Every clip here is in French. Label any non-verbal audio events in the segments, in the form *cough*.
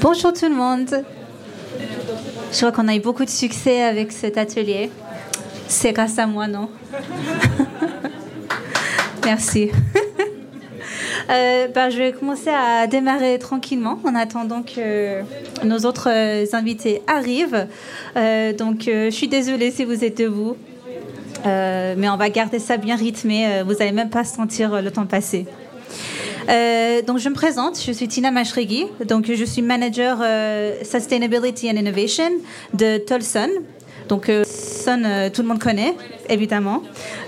Bonjour tout le monde. Je crois qu'on a eu beaucoup de succès avec cet atelier. C'est grâce à moi, non? *laughs* Merci. *laughs* Euh, bah, je vais commencer à démarrer tranquillement en attendant que nos autres euh, invités arrivent. Euh, donc, je suis désolée si vous êtes debout, mais on va garder ça bien rythmé. vous n'allez même pas sentir le temps passer. Donc, je me présente, je suis Tina Mashregi, donc je suis manager Sustainability and Innovation de Tolson. Donc, euh, tout le monde connaît, évidemment.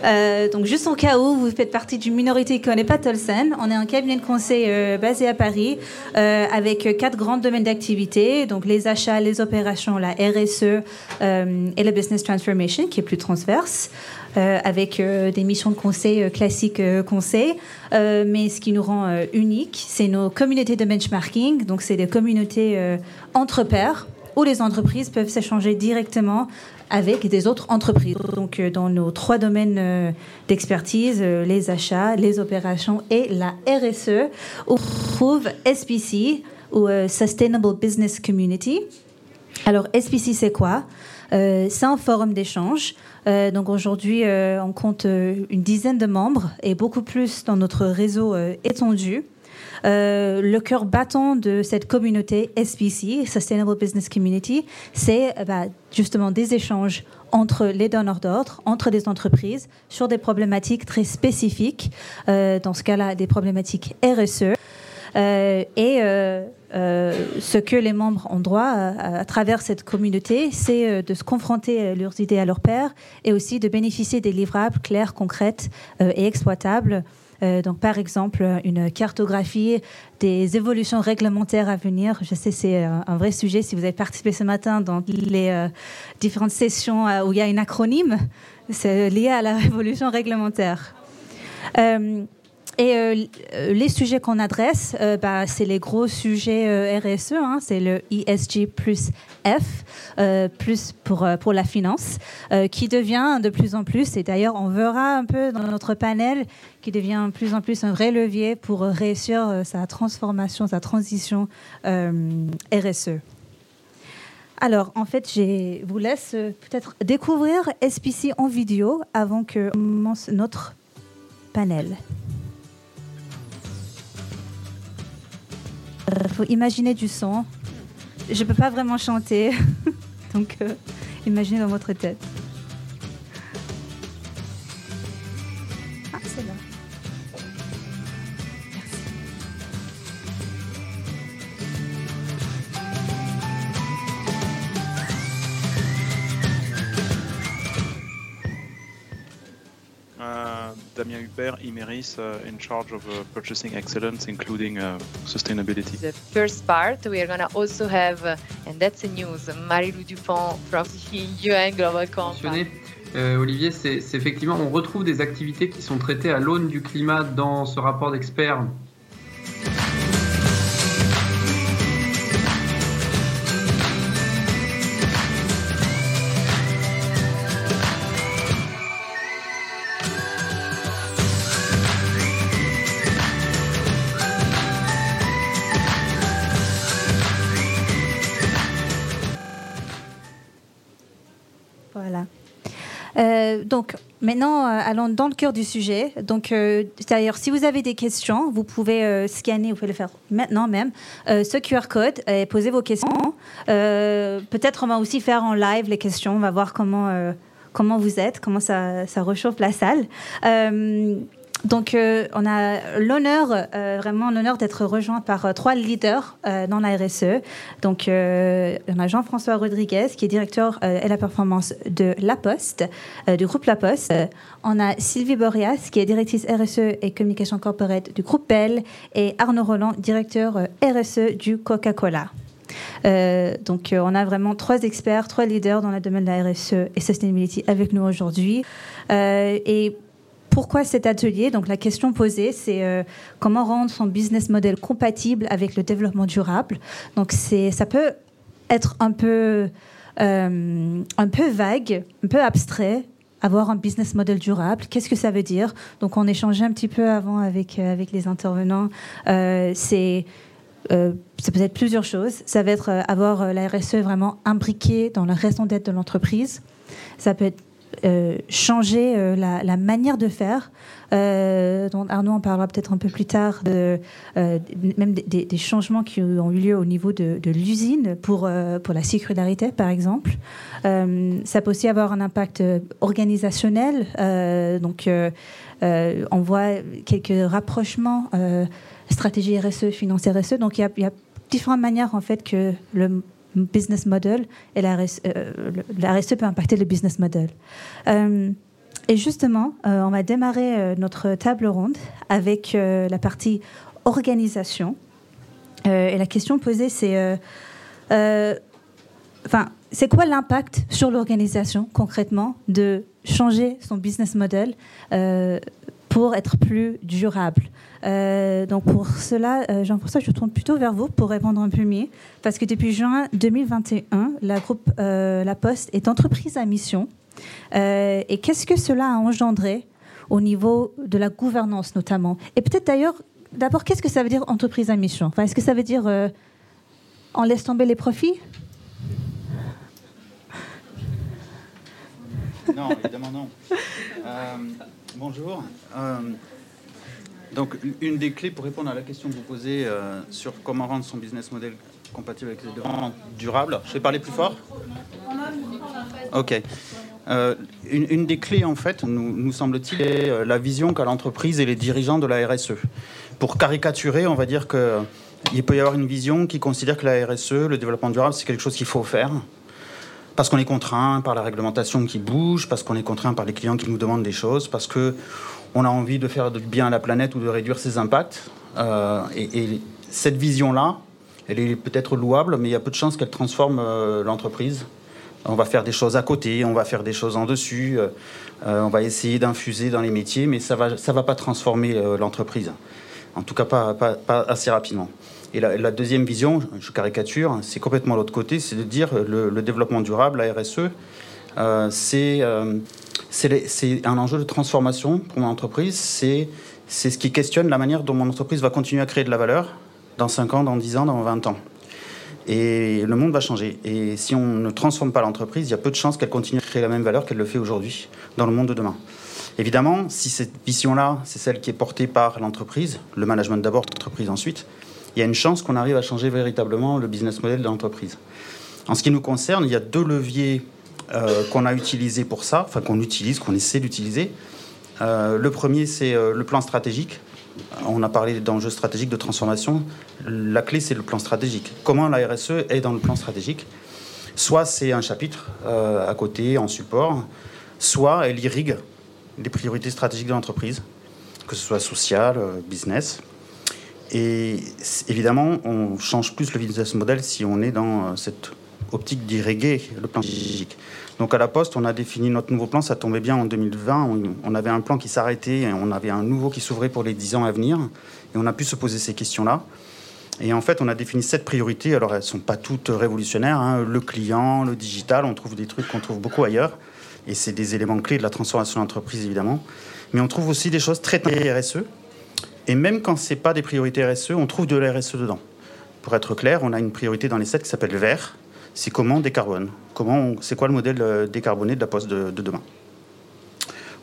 Euh, donc, juste au cas où vous faites partie d'une minorité qui ne connaît pas Tolson, on est un cabinet de conseil euh, basé à Paris avec quatre grands domaines d'activité, donc les achats, les opérations, la RSE et la business transformation, qui est plus transverse. Avec des missions de conseil classiques conseil. mais ce qui nous rend unique, c'est nos communautés de benchmarking. Donc, c'est des communautés entre pairs où les entreprises peuvent s'échanger directement avec des autres entreprises. Donc, euh, dans nos trois domaines euh, d'expertise, euh, les achats, les opérations et la RSE, on trouve SPC ou Sustainable Business Community. Alors, SPC, c'est quoi? C'est un forum d'échange. Donc aujourd'hui, on compte une dizaine de membres et beaucoup plus dans notre réseau étendu. Euh, le cœur battant de cette communauté SBC, Sustainable Business Community, c'est euh, bah, justement des échanges entre les donneurs d'ordre, entre des entreprises, sur des problématiques très spécifiques, euh, dans ce cas-là, des problématiques RSE. Et ce que les membres ont droit à, travers cette communauté, c'est de se confronter leurs idées à leurs pairs et aussi de bénéficier des livrables clairs, concrètes et exploitables euh, donc, par exemple, une cartographie des évolutions réglementaires à venir. Je sais, c'est euh, un vrai sujet. Si vous avez participé ce matin dans les euh, différentes sessions où il y a un acronyme, c'est lié à la *laughs* révolution réglementaire. Et euh, euh, les sujets qu'on adresse, euh, bah, c'est les gros sujets RSE, hein, c'est le ESG plus F, plus pour, pour la finance, qui devient de plus en plus, et d'ailleurs on verra un peu dans notre panel, qui devient de plus en plus un vrai levier pour réussir sa transformation, sa transition RSE. Alors, en fait, je vous laisse peut-être découvrir SPC en vidéo avant que commence notre panel. Il faut imaginer du son. Je ne peux pas vraiment chanter, *laughs* donc euh, imaginez dans votre tête. Damien Hubert, Imeris, uh, in charge of uh, purchasing excellence, including uh, sustainability. The first part, we are going to also have, uh, and that's the news, Marie-Lou Dupont from the UN Global Compact. Euh, Olivier, c'est effectivement, on retrouve des activités qui sont traitées à l'aune du climat dans ce rapport d'experts donc, maintenant, euh, allons dans le cœur du sujet. Donc, euh, d'ailleurs, si vous avez des questions, vous pouvez euh, scanner, vous pouvez le faire maintenant même, ce QR code et poser vos questions. Peut-être on va aussi faire en live les questions. On va voir comment, comment vous êtes, comment ça, ça réchauffe la salle. Donc, euh, on a l'honneur, euh, vraiment l'honneur d'être rejoint par euh, trois leaders dans la RSE. Donc, on a Jean-François Rodriguez, qui est directeur et la performance de La Poste, du groupe La Poste. On a Sylvie Boreas, qui est directrice RSE et communication corporate du groupe Bell, et Arnaud Roland, directeur RSE du Coca-Cola. donc, on a vraiment trois experts, trois leaders dans le domaine de la RSE et sustainability avec nous aujourd'hui. et pourquoi cet atelier? Donc la question posée, c'est euh, comment rendre son business model compatible avec le développement durable? Donc c'est, ça peut être un peu, euh, un peu vague, un peu abstrait. Avoir un business model durable, qu'est-ce que ça veut dire? Donc on échangeait un petit peu avant avec, euh, avec les intervenants. c'est ça peut être plusieurs choses. Ça va être avoir la RSE vraiment imbriquée dans la raison d'être de l'entreprise. Ça peut être changer la, manière de faire. dont Arnaud en parlera peut-être un peu plus tard, de, même des, changements qui ont eu lieu au niveau de, l'usine pour, pour la circularité, par exemple. ça peut aussi avoir un impact organisationnel. donc, on voit quelques rapprochements stratégie RSE, finance RSE. Donc il y, a, différentes manières en fait que le business model et la RSE, euh, peut impacter le business model. Euh, et justement, euh, on va démarrer notre table ronde avec la partie organisation. et la question posée, c'est enfin, c'est quoi l'impact sur l'organisation concrètement de changer son business model pour être plus durable? Euh, donc pour cela, euh, Jean-François, je tourne plutôt vers vous pour répondre un peu mieux, parce que depuis juin 2021, la groupe euh, La Poste est entreprise à mission. et qu'est-ce que cela a engendré au niveau de la gouvernance notamment? Et peut-être d'ailleurs, d'abord, qu'est-ce que ça veut dire entreprise à mission? Est-ce que ça veut dire on laisse tomber les profits? Non, évidemment non. Bonjour. Euh, donc, une des clés pour répondre à la question que vous posez euh, sur comment rendre son business model compatible avec les développements durables, je vais parler plus fort Ok. Euh, une, des clés, en fait, nous, nous semble-t-il, est la vision qu'a l'entreprise et les dirigeants de la RSE. Pour caricaturer, on va dire qu'il peut y avoir une vision qui considère que la RSE, le développement durable, c'est quelque chose qu'il faut faire, parce qu'on est contraint par la réglementation qui bouge, parce qu'on est contraint par les clients qui nous demandent des choses, parce que on a envie de faire du bien à la planète ou de réduire ses impacts. Euh, et, cette vision-là, elle est peut-être louable, mais il y a peu de chances qu'elle transforme euh, l'entreprise. On va faire des choses à côté, on va faire des choses en dessus, euh, on va essayer d'infuser dans les métiers, mais ça va, ça va pas transformer l'entreprise. En tout cas, pas, assez rapidement. Et la, deuxième vision, je caricature, c'est complètement l'autre côté, c'est de dire le, le développement durable, la RSE, c'est un enjeu de transformation pour mon entreprise. C'est ce qui questionne la manière dont mon entreprise va continuer à créer de la valeur dans 5 ans, dans 10 ans, dans 20 ans. Et le monde va changer. Et si on ne transforme pas l'entreprise, il y a peu de chances qu'elle continue à créer la même valeur qu'elle le fait aujourd'hui dans le monde de demain. Évidemment, si cette vision-là, c'est celle qui est portée par l'entreprise, le management d'abord, l'entreprise ensuite, il y a une chance qu'on arrive à changer véritablement le business model de l'entreprise. En ce qui nous concerne, il y a deux leviers euh, qu'on a utilisés pour ça, enfin qu'on utilise, qu'on essaie d'utiliser. Euh, le premier, c'est euh, le plan stratégique. On a parlé d'enjeux stratégiques de transformation. La clé, c'est le plan stratégique. Comment la RSE est dans le plan stratégique? Soit c'est un chapitre à côté, en support, soit elle irrigue les priorités stratégiques de l'entreprise, que ce soit social, business. Et évidemment, on change plus le business model si on est dans cette optique d'irriguer le plan stratégique. Donc à la Poste, on a défini notre nouveau plan, ça tombait bien en 2020. On avait un plan qui s'arrêtait, on avait un nouveau qui s'ouvrait pour les 10 ans à venir. Et on a pu se poser ces questions-là. Et en fait, on a défini sept priorités. Alors, elles ne sont pas toutes révolutionnaires. Hein. Le client, le digital, on trouve des trucs qu'on trouve beaucoup ailleurs. Et c'est des éléments clés de la transformation d'entreprise, évidemment. Mais on trouve aussi des choses très RSE, et même quand ce n'est pas des priorités RSE, on trouve de la RSE dedans. Pour être clair, on a une priorité dans les 7 qui s'appelle vert. C'est comment on décarbone? Comment c'est quoi le modèle euh, décarboné de la poste de, demain?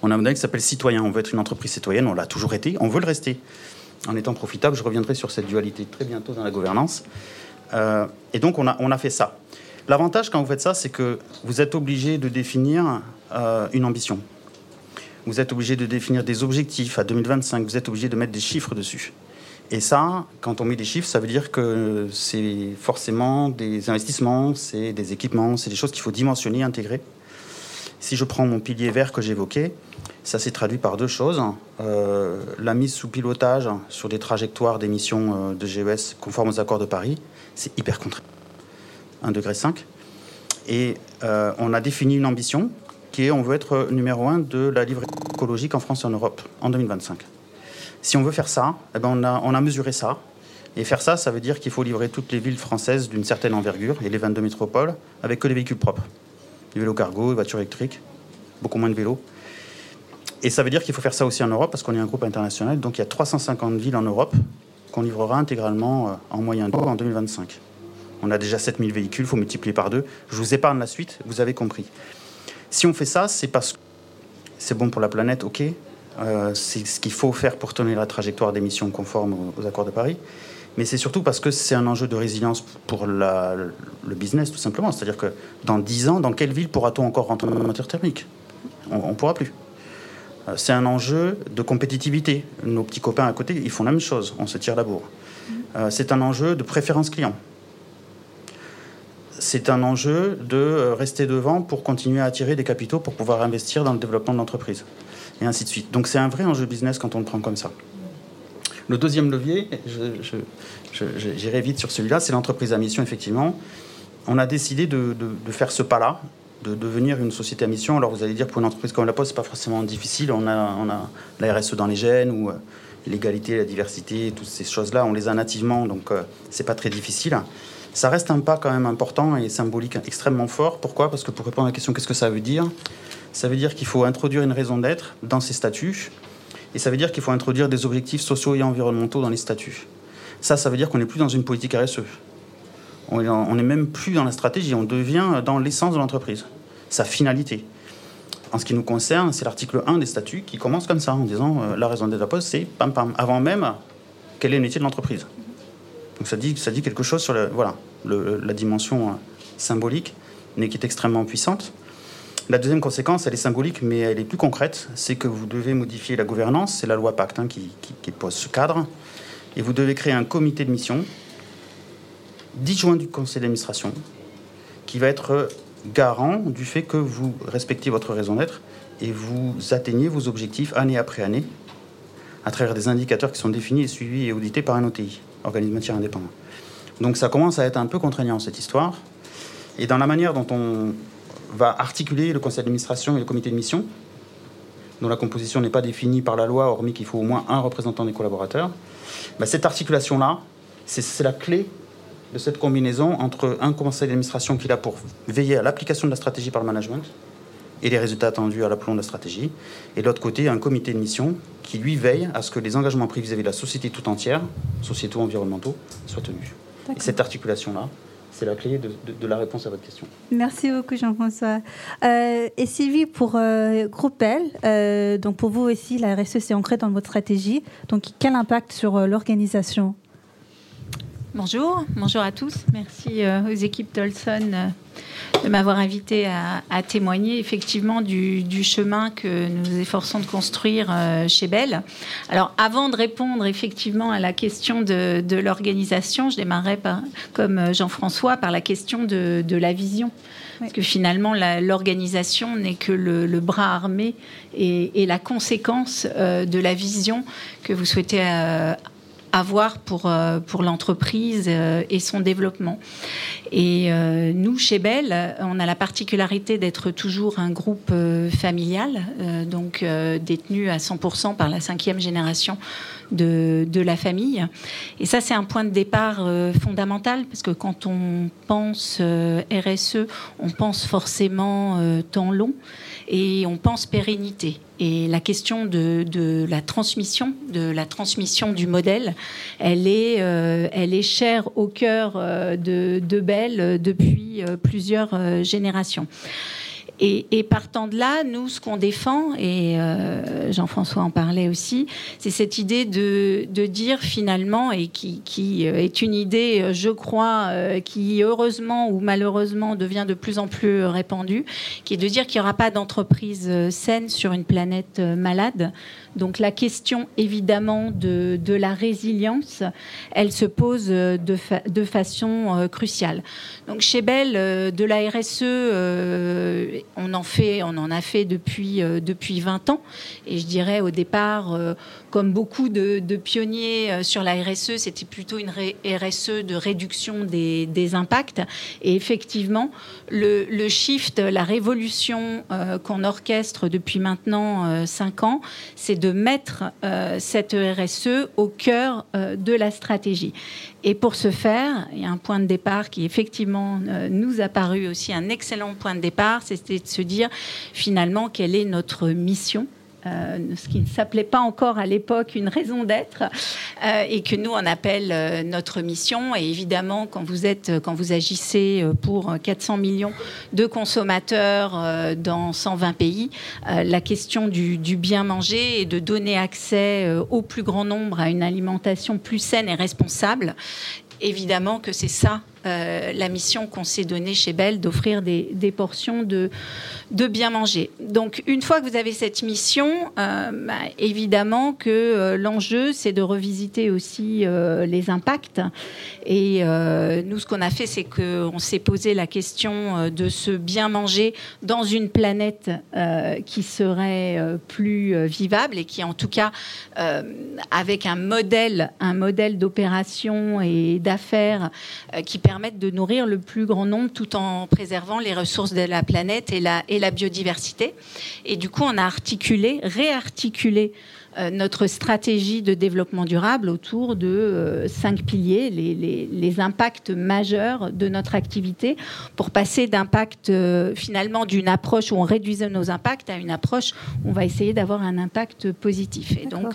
On a un modèle qui s'appelle citoyen. On veut être une entreprise citoyenne. On l'a toujours été. On veut le rester. En étant profitable, je reviendrai sur cette dualité très bientôt dans la gouvernance. Euh, et donc, on a, on a fait ça. L'avantage quand vous faites ça, c'est que vous êtes obligé de définir euh, une ambition vous êtes obligé de définir des objectifs à 2025, vous êtes obligé de mettre des chiffres dessus. Et ça, quand on met des chiffres, ça veut dire que c'est forcément des investissements, c'est des équipements, c'est des choses qu'il faut dimensionner, intégrer. Si je prends mon pilier vert que j'évoquais, ça s'est traduit par deux choses. Euh, la mise sous pilotage sur des trajectoires d'émissions euh, de GES conformes aux accords de Paris, c'est hyper contraint. 1,5 degré. Et euh, on a défini une ambition on veut être numéro un de la livre écologique en France et en Europe en 2025. Si on veut faire ça, eh ben on, a, mesuré ça. Et faire ça, ça veut dire qu'il faut livrer toutes les villes françaises d'une certaine envergure et les 22 métropoles avec que des véhicules propres. Des vélos cargo, des voitures électriques, beaucoup moins de vélos. Et ça veut dire qu'il faut faire ça aussi en Europe parce qu'on est un groupe international. Donc il y a 350 villes en Europe qu'on livrera intégralement euh, en moyen en 2025. On a déjà 7000 véhicules, il faut multiplier par deux. Je vous épargne la suite, vous avez compris. Si on fait ça, c'est parce que c'est bon pour la planète, ok. Euh, c'est ce qu'il faut faire pour tenir la trajectoire d'émissions conforme aux, accords de Paris. Mais c'est surtout parce que c'est un enjeu de résilience pour le business, tout simplement. C'est-à-dire que dans 10 ans, dans quelle ville pourra-t-on encore rentrer dans la matière thermique? On ne pourra plus. Euh, c'est un enjeu de compétitivité. Nos petits copains à côté, ils font la même chose. On se tire la bourre. Euh, c'est un enjeu de préférence client c'est un enjeu de rester devant pour continuer à attirer des capitaux pour pouvoir investir dans le développement de l'entreprise. Et ainsi de suite. Donc c'est un vrai enjeu business quand on le prend comme ça. Le deuxième levier, j'irai vite sur celui-là, c'est l'entreprise à mission, effectivement. On a décidé de, faire ce pas-là, de devenir une société à mission. Alors vous allez dire, pour une entreprise comme la Poste, c'est pas forcément difficile. On a, on a la RSE dans les gènes, ou euh, l'égalité, la diversité, toutes ces choses-là, on les a nativement, donc euh, c'est pas très difficile ça reste un pas quand même important et symbolique extrêmement fort. Pourquoi? Parce que pour répondre à la question qu'est-ce que ça veut dire? Ça veut dire qu'il faut introduire une raison d'être dans ces statuts et ça veut dire qu'il faut introduire des objectifs sociaux et environnementaux dans les statuts. Ça, ça veut dire qu'on n'est plus dans une politique RSE. On n'est même plus dans la stratégie, on devient dans l'essence de l'entreprise, sa finalité. En ce qui nous concerne, c'est l'article 1 des statuts qui commence comme ça, en disant euh, la raison d'être de la poste, c'est pam pam, avant même quel est le métier de l'entreprise? Donc ça dit, quelque chose sur voilà, la dimension euh, symbolique, mais qui est extrêmement puissante. La deuxième conséquence, elle est symbolique, mais elle est plus concrète, c'est que vous devez modifier la gouvernance, c'est la loi Pacte hein, qui, pose ce cadre, et vous devez créer un comité de mission, disjoint du conseil d'administration, qui va être garant du fait que vous respectez votre raison d'être et vous atteignez vos objectifs année après année à travers des indicateurs qui sont définis et suivis et audités par un OTI organisme matière indépendant. Donc ça commence à être un peu contraignant cette histoire. Et dans la manière dont on va articuler le conseil d'administration et le comité de mission, dont la composition n'est pas définie par la loi, hormis qu'il faut au moins un représentant des collaborateurs, bah, cette articulation-là, c'est la clé de cette combinaison entre un conseil d'administration qui est là pour veiller à l'application de la stratégie par le management, et les résultats attendus à l'aplomb de la stratégie. Et de l'autre côté, un comité de mission qui, lui, veille à ce que les engagements pris vis-à-vis de la société tout entière, sociétaux, environnementaux, soient tenus. Et cette articulation-là, c'est la clé de, la réponse à votre question. Merci beaucoup Jean-François. Euh, et Sylvie, pour euh, Groupe L, euh, donc pour vous aussi, la RSE s'est ancrée dans votre stratégie. Donc quel impact sur l'organisation? Bonjour, bonjour à tous. Merci aux équipes Tolson de m'avoir invité à, témoigner effectivement du, chemin que nous nous efforçons de construire euh, chez Bell. Alors, avant de répondre effectivement à la question de, l'organisation, je démarrais par, comme Jean-François par la question de, la vision. Parce que finalement, l'organisation n'est que le, bras armé et, la conséquence euh, de la vision que vous souhaitez euh, avoir pour, euh, pour l'entreprise euh, et son développement. Et euh, nous, chez Bell, on a la particularité d'être toujours un groupe familial, donc détenu à 100% par la cinquième génération de, la famille. Et ça, c'est un point de départ fondamental, parce que quand on pense RSE, on pense forcément temps long et on pense pérennité. Et la question de, de, la transmission, de la transmission du modèle, elle est, euh, elle est chère au cœur euh, de, de Bell depuis euh, plusieurs générations. Et, partant de là, nous, ce qu'on défend, et euh, Jean-François en parlait aussi, c'est cette idée de, dire finalement, et qui, qui, euh, est une idée, euh, je crois, qui heureusement ou malheureusement devient de plus en plus répandue, qui est de dire qu'il n'y aura pas d'entreprise saine sur une planète malade. Donc la question évidemment de, de la résilience, elle se pose de, de façon cruciale. Donc chez Bell, de la RSE, on en fait, on en a fait depuis euh, depuis 20 ans. Et je dirais au départ, euh, comme beaucoup de, pionniers euh, sur la RSE, c'était plutôt une RSE de réduction des, impacts. Et effectivement, le, shift, la révolution qu'on orchestre depuis maintenant 5 ans, c'est de mettre cette RSE au cœur de la stratégie. Et pour ce faire, il y a un point de départ qui effectivement nous a paru aussi un excellent point de départ, c'était de se dire finalement quelle est notre mission ce qui ne s'appelait pas encore à l'époque une raison d'être, et que nous on appelle notre mission. Et évidemment, quand vous êtes, quand vous agissez pour 400 millions de consommateurs dans 120 pays, la question du, du, bien manger et de donner accès au plus grand nombre à une alimentation plus saine et responsable évidemment que c'est ça euh, la mission qu'on s'est donnée chez Bell, d'offrir des, portions de, bien manger. Donc une fois que vous avez cette mission, euh, bah, évidemment que euh, l'enjeu, c'est de revisiter aussi les impacts. Et nous, ce qu'on a fait, c'est qu'on s'est posé la question de se bien manger dans une planète qui serait plus vivable et qui, en tout cas, avec un modèle, un modèle d'opération et d'affaires qui permettent de nourrir le plus grand nombre tout en préservant les ressources de la planète et la, et la biodiversité. Et du coup, on a articulé, réarticulé notre stratégie de développement durable autour de euh, cinq piliers, les, impacts majeurs de notre activité, pour passer d'impact euh, finalement d'une approche où on réduisait nos impacts à une approche où on va essayer d'avoir un impact positif. Et donc,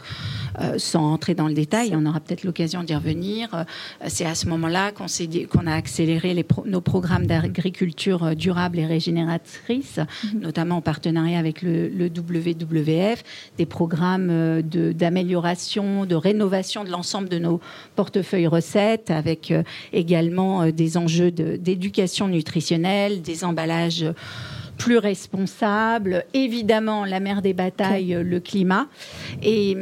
sans entrer dans le détail, on aura peut-être l'occasion d'y revenir. C'est à ce moment-là qu'on qu'on a accéléré les nos programmes d'agriculture durable et régénératrice, mhm. notamment en partenariat avec le, le WWF, des programmes d'amélioration, de, rénovation de l'ensemble de nos portefeuilles recettes, avec euh, également euh, des enjeux d'éducation nutritionnelle, des emballages plus responsables, évidemment la mer des batailles, le climat. Et,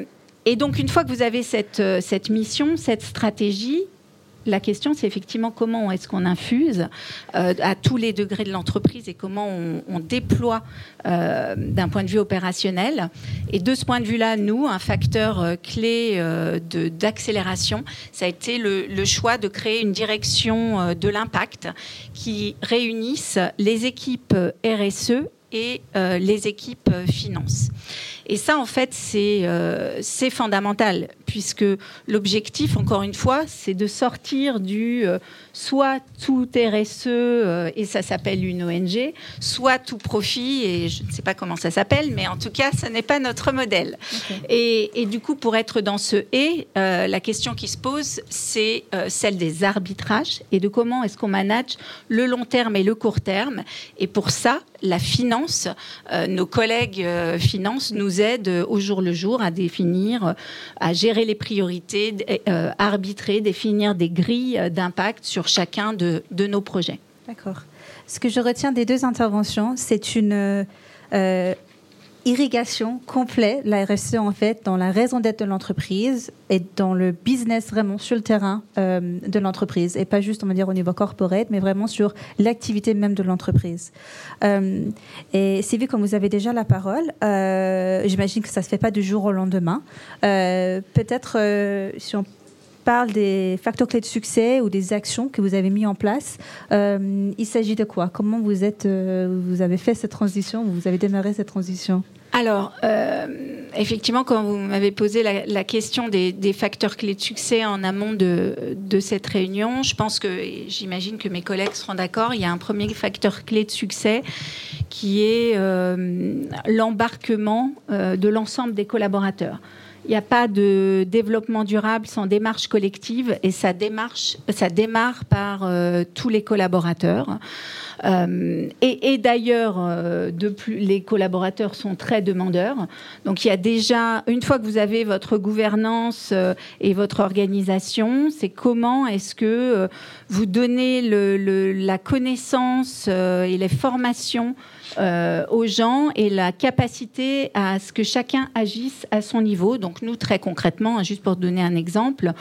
et, donc une fois que vous avez cette, euh, cette mission, cette stratégie, la question, c'est effectivement comment est-ce qu'on infuse euh, à tous les degrés de l'entreprise et comment on, déploie euh, d'un point de vue opérationnel. Et de ce point de vue-là, nous, un facteur euh, clé d'accélération, ça a été le, le, choix de créer une direction de l'impact qui réunisse les équipes RSE et les équipes finances. Et ça, en fait, c'est euh, fondamental, puisque l'objectif, encore une fois, c'est de sortir du euh, soit tout RSE, euh, et ça s'appelle une ONG, soit tout profit, et je ne sais pas comment ça s'appelle, mais en tout cas, ce n'est pas notre modèle. Et, et, du coup, pour être dans ce et, la question qui se pose, c'est celle des arbitrages et de comment est-ce qu'on manage le long terme et le court terme. Et pour ça, la finance, nos collègues finances nous aide au jour le jour à définir, à gérer les priorités, euh, arbitrer, définir des grilles d'impact sur chacun de, nos projets. D'accord. Ce que je retiens des deux interventions, c'est une euh, irrigation complète, la RSE en fait, dans la raison d'être de l'entreprise et dans le business vraiment sur le terrain euh, de l'entreprise et pas juste on va dire au niveau corporate, mais vraiment sur l'activité même de l'entreprise. Euh, et Sylvie, comme vous avez déjà la parole, euh, j'imagine que ça se fait pas du jour au lendemain. Peut-être si on parle des facteurs clés de succès ou des actions que vous avez mis en place. il s'agit de quoi? Comment vous êtes, vous avez fait cette transition Vous avez démarré cette transition? Alors, euh, effectivement, quand vous m'avez posé la, question des, facteurs clés de succès en amont de, cette réunion, je pense que, j'imagine que mes collègues seront d'accord, il y a un premier facteur clé de succès qui est euh, l'embarquement euh, de l'ensemble des collaborateurs. Il n'y a pas de développement durable sans démarche collective et ça, démarche, ça démarre par tous les collaborateurs. Euh, et, d'ailleurs, euh, les collaborateurs sont très demandeurs. Donc il y a déjà, une fois que vous avez votre gouvernance euh, et votre organisation, c'est comment est-ce que vous donnez la connaissance et les formations euh, aux gens et la capacité à ce que chacun agisse à son niveau. Donc nous, très concrètement, hein, juste pour donner un exemple,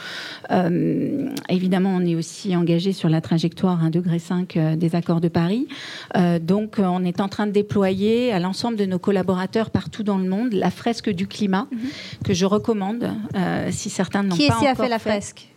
euh, évidemment, on est aussi engagé sur la trajectoire 1,5 degré euh, des accords de Paris. donc on est en train de déployer à l'ensemble de nos collaborateurs partout dans le monde la fresque du climat mhm. que je recommande si certains n'ont pas encore Qui a fait la fresque?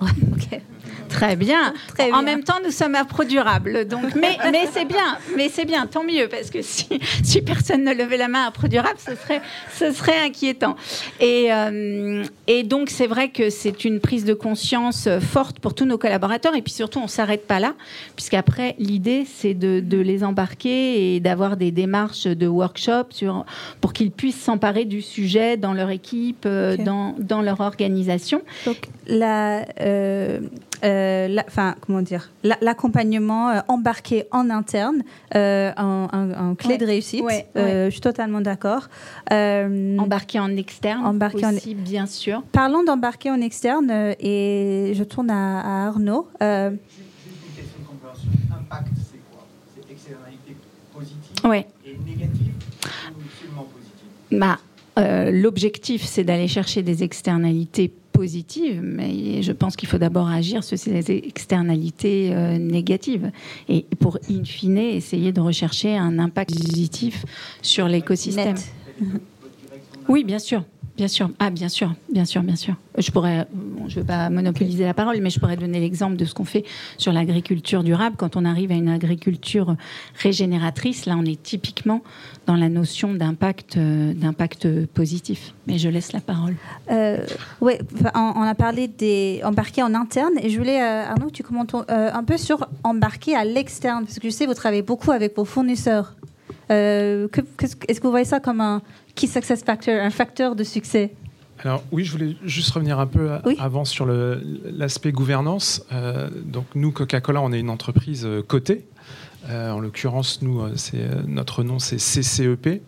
*laughs* Très bien. Très En même temps, nous sommes à Pro Durable. Donc, mais *laughs* mais c'est bien. Mais c'est bien, tant mieux. Parce que si, si personne ne levait la main à Pro Durable, ce serait, ce serait inquiétant. Et, euh, et donc, c'est vrai que c'est une prise de conscience euh, forte pour tous nos collaborateurs. Et puis surtout, on ne s'arrête pas là. Puisqu'après, l'idée, c'est de, de les embarquer et d'avoir des démarches de workshop sur, pour qu'ils puissent s'emparer du sujet dans leur équipe, euh, dans, dans leur organisation. Donc, la, euh, euh, la- enfin, comment dire, la- l'accompagnement euh, embarqué en interne, euh, en, en- en clé Ouais. de réussite. Ouais, Euh, je suis totalement d'accord. Euh, Embarqué en externe Embarqué en- aussi, bien sûr. Parlons d'embarquer en externe, euh, et je tourne à, à Arnaud. Euh, Juste une question de compréhension. Impact, c'est quoi C'est externalité positive Ouais. et négative ou seulement positive Bah, euh, L'objectif, c'est d'aller chercher des externalités positives, mais je pense qu'il faut d'abord agir sur ces externalités euh, négatives et pour, in fine, essayer de rechercher un impact positif sur l'écosystème. Oui, bien sûr. Bien sûr. Ah, bien sûr, bien sûr, bien sûr. Je ne veux pas monopoliser la parole, mais je pourrais donner l'exemple de ce qu'on fait sur l'agriculture durable. Quand on arrive à une agriculture régénératrice, là, on est typiquement dans la notion d'impact, euh, positif. Mais je laisse la parole. Euh, enfin, on, a parlé des embarqués en interne et je voulais, euh, Arnaud, tu commentes euh, un peu sur embarquer à l'externe, parce que je sais vous travaillez beaucoup avec vos fournisseurs. Est-ce que vous voyez ça comme un key success factor, un facteur de succès Alors oui, je voulais juste revenir un peu Oui. avant sur l'aspect gouvernance. Euh, donc nous, Coca-Cola, on est une entreprise euh, cotée. Euh, en l'occurrence, nous, notre nom, c'est CCEP.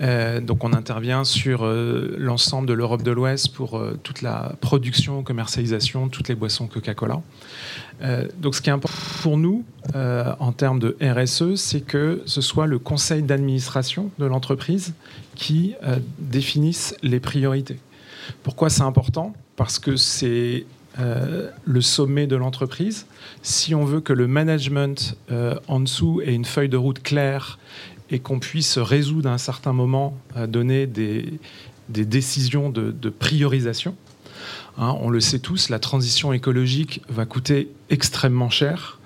Euh, donc on intervient sur euh, l'ensemble de l'Europe de l'Ouest pour toute la production, commercialisation, toutes les boissons Coca-Cola. Donc ce qui est important pour nous en termes de RSE, c'est que ce soit le conseil d'administration de l'entreprise qui euh, définisse les priorités. Pourquoi c'est important? Parce que c'est euh, le sommet de l'entreprise. Si on veut que le management euh, en dessous ait une feuille de route claire et qu'on puisse résoudre à un certain moment, donner des, des décisions de, de priorisation, hein, on le sait tous, la transition écologique va coûter extrêmement cher.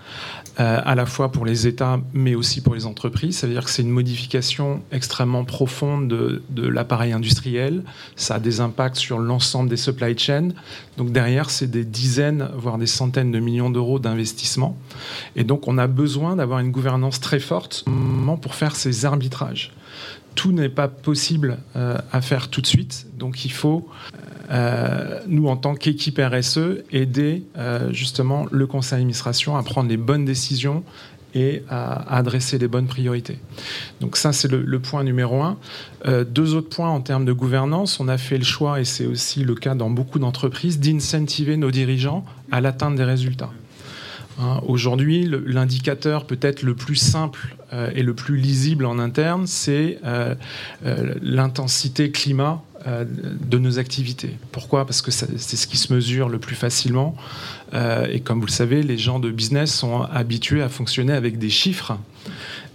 Euh, à la fois pour les États, mais aussi pour les entreprises. Ça veut dire que c'est une modification extrêmement profonde de, de l'appareil industriel. Ça a des impacts sur l'ensemble des supply chains. Donc derrière, c'est des dizaines, voire des centaines de millions d'euros d'investissement. Et donc, on a besoin d'avoir une gouvernance très forte pour faire ces arbitrages. Tout n'est pas possible euh, à faire tout de suite. Donc, il faut euh, nous, en tant qu'équipe RSE, aider euh, justement le conseil d'administration à prendre les bonnes décisions et à, adresser les bonnes priorités. Donc ça, c'est le, le point numéro un. Deux autres points en termes de gouvernance. On a fait le choix, et c'est aussi le cas dans beaucoup d'entreprises, d'incentiver nos dirigeants à l'atteinte des résultats. Hein, Aujourd'hui, l'indicateur peut-être le plus simple euh, et le plus lisible en interne, c'est euh, euh, l'intensité climat de nos activités. Pourquoi? Parce que c'est ce qui se mesure le plus facilement. Et comme vous le savez, les gens de business sont habitués à fonctionner avec des chiffres.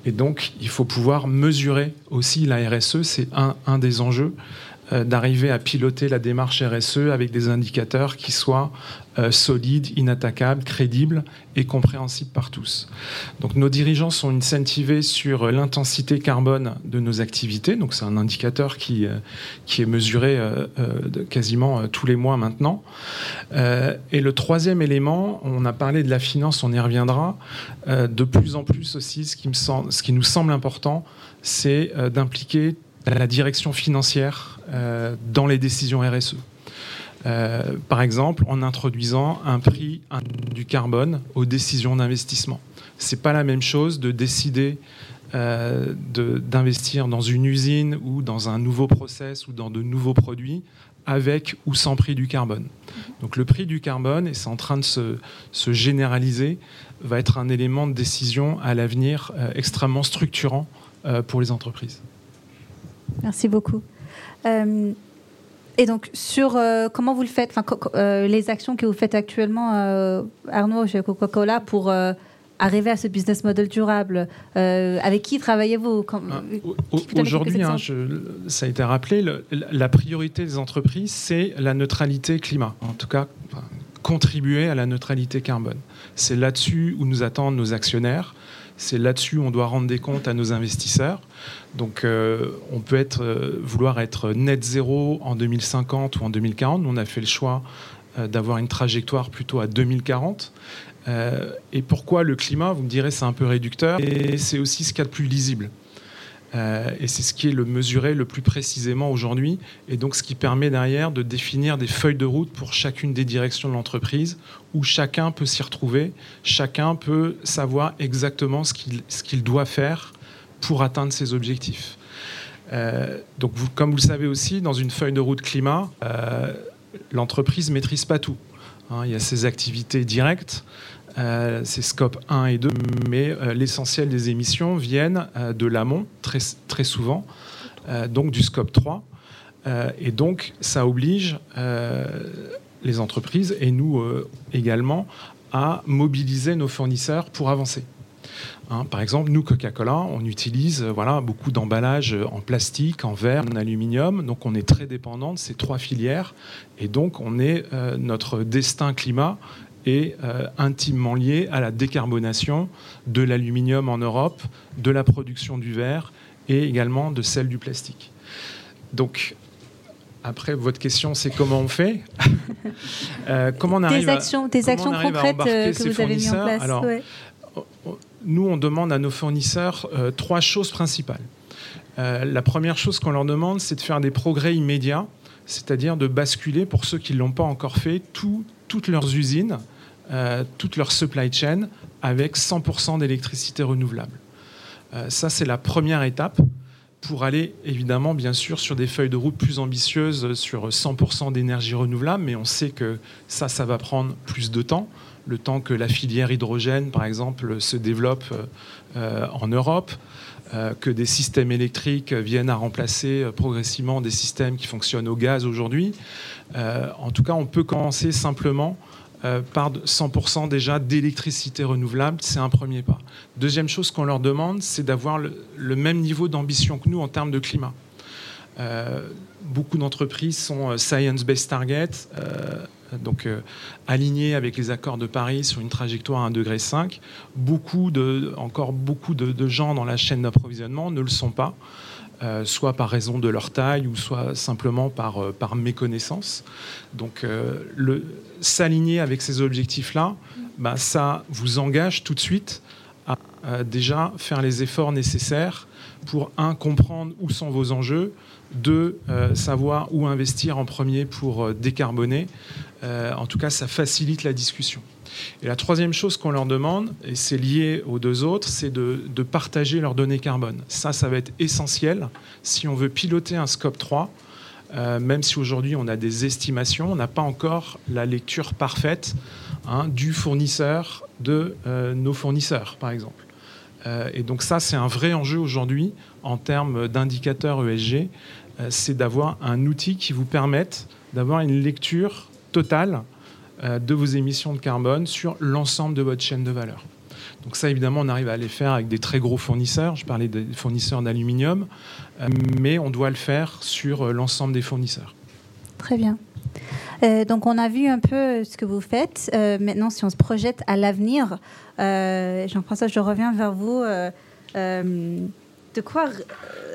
Et donc, il faut pouvoir mesurer aussi la RSE. C'est un, des enjeux d'arriver à piloter la démarche RSE avec des indicateurs qui soient euh, solides, inattaquables, crédibles et compréhensibles par tous. Donc nos dirigeants sont incentivés sur euh, l'intensité carbone de nos activités. Donc c'est un indicateur qui, euh, qui est mesuré euh, euh, quasiment euh, tous les mois maintenant. Euh, et le troisième élément, on a parlé de la finance, on y reviendra. Euh, de plus en plus aussi, ce qui, me semble, ce qui nous semble important, c'est euh, d'impliquer la direction financière euh, dans les décisions RSE. Euh, par exemple, en introduisant un prix du carbone aux décisions d'investissement. C'est pas la même chose de décider euh, d'investir dans une usine ou dans un nouveau process ou dans de nouveaux produits avec ou sans prix du carbone. Donc le prix du carbone, et c'est en train de se, se généraliser, va être un élément de décision à l'avenir extrêmement structurant pour les entreprises. Merci beaucoup. Euh, et donc, sur euh, comment vous le faites, euh, les actions que vous faites actuellement, Arnaud, chez Coca-Cola, pour arriver à ce business model durable, avec qui travaillez-vous? Ah, Aujourd'hui, hein, ça a été rappelé, le- la priorité des entreprises, c'est la neutralité climat. En tout cas, contribuer à la neutralité carbone. C'est là-dessus où nous attendent nos actionnaires. C'est là-dessus on doit rendre des comptes à nos investisseurs. Donc, euh, on peut être, euh, vouloir être net zéro en 2050 ou en 2040. Nous, on a fait le choix euh, d'avoir une trajectoire plutôt à 2040. et pourquoi le climat? Vous me direz, c'est un peu réducteur. Et c'est aussi ce qu'il y a de plus lisible. Euh, et c'est ce qui est le mesuré le plus précisément aujourd'hui, et donc ce qui permet derrière de définir des feuilles de route pour chacune des directions de l'entreprise, où chacun peut s'y retrouver, chacun peut savoir exactement ce qu'il doit faire pour atteindre ses objectifs. Euh, donc, comme vous le savez aussi, dans une feuille de route climat, euh, l'entreprise maîtrise pas tout. Hein. il y a ses activités directes, euh, c'est scope 1 et 2, mais euh, l'essentiel des émissions viennent euh, de l'amont, très, très souvent, donc du scope 3. et donc, ça oblige les entreprises, et nous également, à mobiliser nos fournisseurs pour avancer. Hein, par exemple, nous, Coca-Cola, on utilise voilà, beaucoup d'emballages en plastique, en verre, en aluminium. Donc, on est très dépendant de ces trois filières. Et donc, on est, notre destin climat est euh, intimement lié à la décarbonation de l'aluminium en Europe, de la production du verre et également de celle du plastique. Donc, après, votre question, c'est comment on fait *laughs* euh, Comment on arrive Des actions, des actions concrètes euh, que vous avez mises en place. Alors, Nous, on demande à nos fournisseurs trois choses principales. la première chose qu'on leur demande, c'est de faire des progrès immédiats, c'est-à-dire de basculer, pour ceux qui ne l'ont pas encore fait, toutes leurs usines euh, toute leur supply chain avec 100% d'électricité renouvelable. Euh, ça, c'est la première étape pour aller évidemment, bien sûr, sur des feuilles de route plus ambitieuses sur 100% d'énergie renouvelable, mais on sait que ça, ça va prendre plus de temps, le temps que la filière hydrogène, par exemple, se développe euh, en Europe, que des systèmes électriques viennent à remplacer progressivement des systèmes qui fonctionnent au gaz aujourd'hui. en tout cas, on peut commencer simplement euh, par 100% déjà d'électricité renouvelable, c'est un premier pas. Deuxième chose qu'on leur demande, c'est d'avoir le, même niveau d'ambition que nous en termes de climat. Euh, beaucoup d'entreprises sont euh, science-based target, donc alignées avec les accords de Paris sur une trajectoire à 1,5 degré. Beaucoup de, encore beaucoup de gens dans la chaîne d'approvisionnement ne le sont pas. Euh, soit par raison de leur taille ou soit simplement par, euh, par méconnaissance. Donc euh, s'aligner avec ces objectifs-là, bah, ça vous engage tout de suite à déjà faire les efforts nécessaires pour, un, comprendre où sont vos enjeux, deux, savoir où investir en premier pour décarboner. en tout cas, ça facilite la discussion. Et la troisième chose qu'on leur demande, et c'est lié aux deux autres, c'est de, partager leurs données carbone. Ça, ça va être essentiel si on veut piloter un scope 3. Euh, même si aujourd'hui on a des estimations, on n'a pas encore la lecture parfaite hein, du fournisseur de euh, nos fournisseurs, par exemple. Euh, et donc ça, c'est un vrai enjeu aujourd'hui en termes d'indicateurs ESG, c'est d'avoir un outil qui vous permette d'avoir une lecture totale euh, de vos émissions de carbone sur l'ensemble de votre chaîne de valeur. Donc ça, évidemment, on arrive à les faire avec des très gros fournisseurs. Je parlais des fournisseurs d'aluminium, euh, mais on doit le faire sur euh, l'ensemble des fournisseurs. Très bien. Donc on a vu un peu ce que vous faites. maintenant, si on se projette à l'avenir, Jean-François, je reviens vers vous. de quoi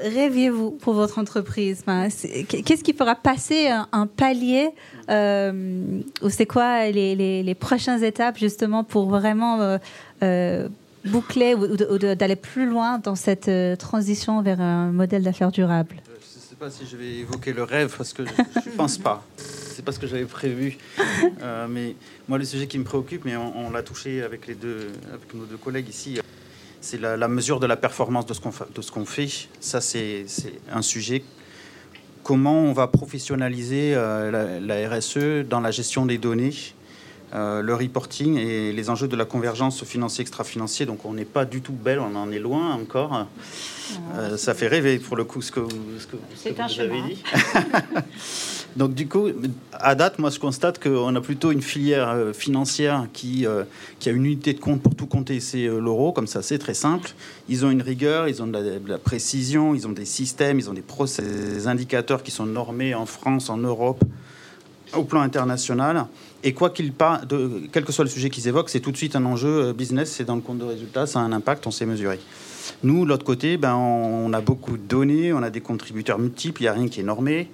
rêviez-vous pour votre entreprise? Qu'est-ce qui fera passer un, palier euh, Ou c'est quoi les, prochaines étapes justement pour vraiment euh, euh, boucler ou, d'aller plus loin dans cette transition vers un modèle d'affaires durable? Je ne sais pas si je vais évoquer le rêve parce que je ne pense pas. *laughs* C'est pas ce que j'avais prévu. *laughs* mais moi, le sujet qui me préoccupe, mais on, l'a touché avec, les deux, avec nos deux collègues ici, c'est la, mesure de la performance de ce qu'on fait. Ça, c'est un sujet. Comment on va professionnaliser euh, la, RSE dans la gestion des données, euh, le reporting et les enjeux de la convergence financier-extra-financier. Donc, on n'est pas du tout belle, on en est loin encore. Euh, ça fait rêver pour le coup ce que, ce que, ce que vous avez dit. *laughs* Donc du coup, à date, moi je constate qu'on a plutôt une filière euh, financière qui, euh, qui a une unité de compte pour tout compter, c'est euh, l'euro, comme ça c'est très simple. Ils ont une rigueur, ils ont de la, précision, ils ont des systèmes, ils ont des, process, indicateurs qui sont normés en France, en Europe, au plan international. Et quoi qu'il parle, quel que soit le sujet qu'ils évoquent, c'est tout de suite un enjeu business, c'est dans le compte de résultats, ça a un impact, on sait mesurer. Nous, de l'autre côté, ben, on a beaucoup de données, on a des contributeurs multiples, il n'y a rien qui est normé.